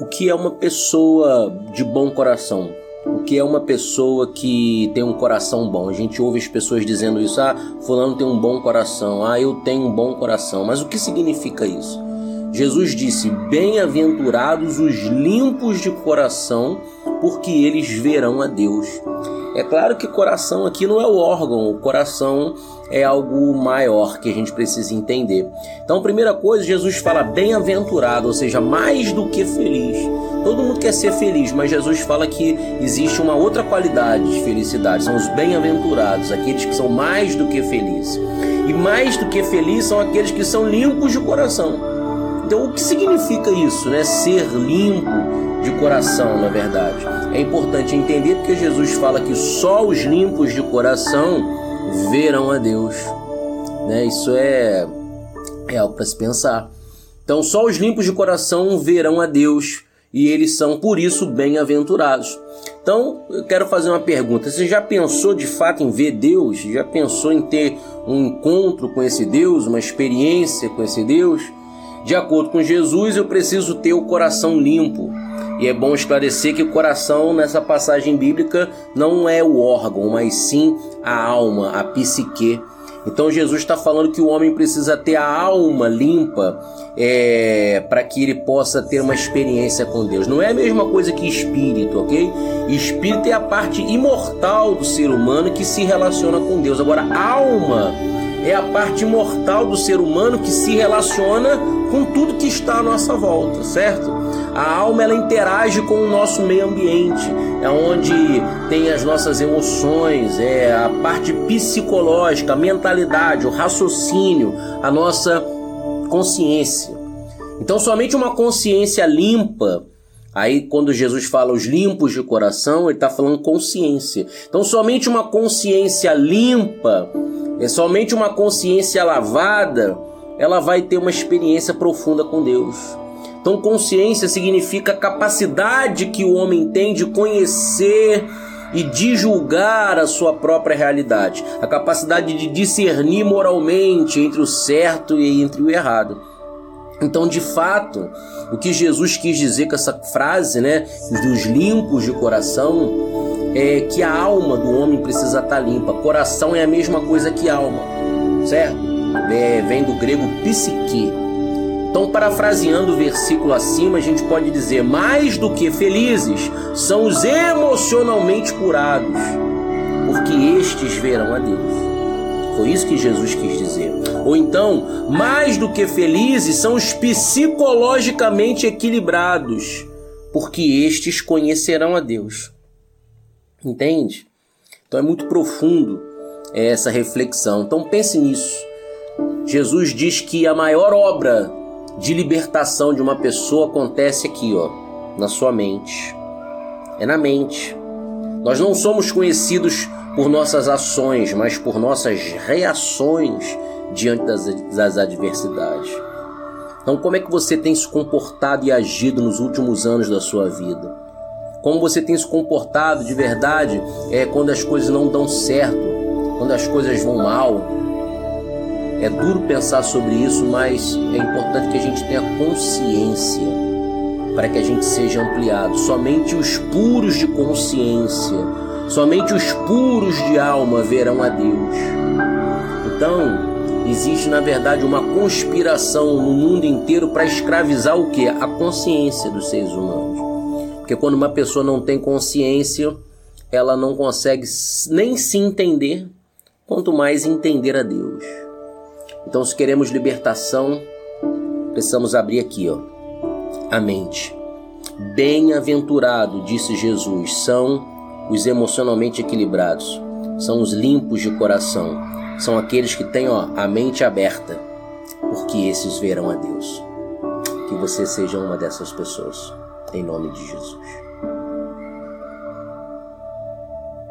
O que é uma pessoa de bom coração? O que é uma pessoa que tem um coração bom? A gente ouve as pessoas dizendo isso: ah, Fulano tem um bom coração, ah, eu tenho um bom coração. Mas o que significa isso? Jesus disse: Bem-aventurados os limpos de coração, porque eles verão a Deus. É claro que coração aqui não é o órgão, o coração é algo maior que a gente precisa entender. Então, primeira coisa, Jesus fala bem-aventurado, ou seja, mais do que feliz. Todo mundo quer ser feliz, mas Jesus fala que existe uma outra qualidade de felicidade, são os bem-aventurados, aqueles que são mais do que felizes. E mais do que felizes são aqueles que são limpos de coração. Então, o que significa isso, né? Ser limpo de coração, na verdade. É importante entender porque Jesus fala que só os limpos de coração verão a Deus. Né? Isso é, é algo para se pensar. Então, só os limpos de coração verão a Deus e eles são por isso bem-aventurados. Então, eu quero fazer uma pergunta: você já pensou de fato em ver Deus? Já pensou em ter um encontro com esse Deus, uma experiência com esse Deus? De acordo com Jesus, eu preciso ter o coração limpo. E é bom esclarecer que o coração nessa passagem bíblica não é o órgão, mas sim a alma, a psique. Então Jesus está falando que o homem precisa ter a alma limpa é, para que ele possa ter uma experiência com Deus. Não é a mesma coisa que espírito, ok? Espírito é a parte imortal do ser humano que se relaciona com Deus. Agora, alma é a parte imortal do ser humano que se relaciona com tudo que está à nossa volta, certo? A alma ela interage com o nosso meio ambiente, é onde tem as nossas emoções, é a parte psicológica, a mentalidade, o raciocínio, a nossa consciência. Então, somente uma consciência limpa Aí, quando Jesus fala os limpos de coração, ele está falando consciência. Então, somente uma consciência limpa, é somente uma consciência lavada, ela vai ter uma experiência profunda com Deus. Então, consciência significa a capacidade que o homem tem de conhecer e de julgar a sua própria realidade, a capacidade de discernir moralmente entre o certo e entre o errado. Então, de fato, o que Jesus quis dizer com essa frase, né, dos limpos de coração, é que a alma do homem precisa estar limpa. Coração é a mesma coisa que alma, certo? É, vem do grego psique. Então, parafraseando o versículo acima, a gente pode dizer: mais do que felizes são os emocionalmente curados, porque estes verão a Deus. Foi isso que Jesus quis dizer. Ou então, mais do que felizes são os psicologicamente equilibrados, porque estes conhecerão a Deus. Entende? Então é muito profundo essa reflexão. Então pense nisso. Jesus diz que a maior obra de libertação de uma pessoa acontece aqui, ó, na sua mente. É na mente. Nós não somos conhecidos por nossas ações, mas por nossas reações diante das, das adversidades. Então, como é que você tem se comportado e agido nos últimos anos da sua vida? Como você tem se comportado de verdade é quando as coisas não dão certo, quando as coisas vão mal? É duro pensar sobre isso, mas é importante que a gente tenha consciência para que a gente seja ampliado. Somente os puros de consciência Somente os puros de alma verão a Deus. Então, existe na verdade uma conspiração no mundo inteiro para escravizar o que? A consciência dos seres humanos. Porque quando uma pessoa não tem consciência, ela não consegue nem se entender, quanto mais entender a Deus. Então, se queremos libertação, precisamos abrir aqui, ó, a mente. Bem-aventurado, disse Jesus, são os emocionalmente equilibrados, são os limpos de coração, são aqueles que têm ó, a mente aberta, porque esses verão a Deus. Que você seja uma dessas pessoas, em nome de Jesus.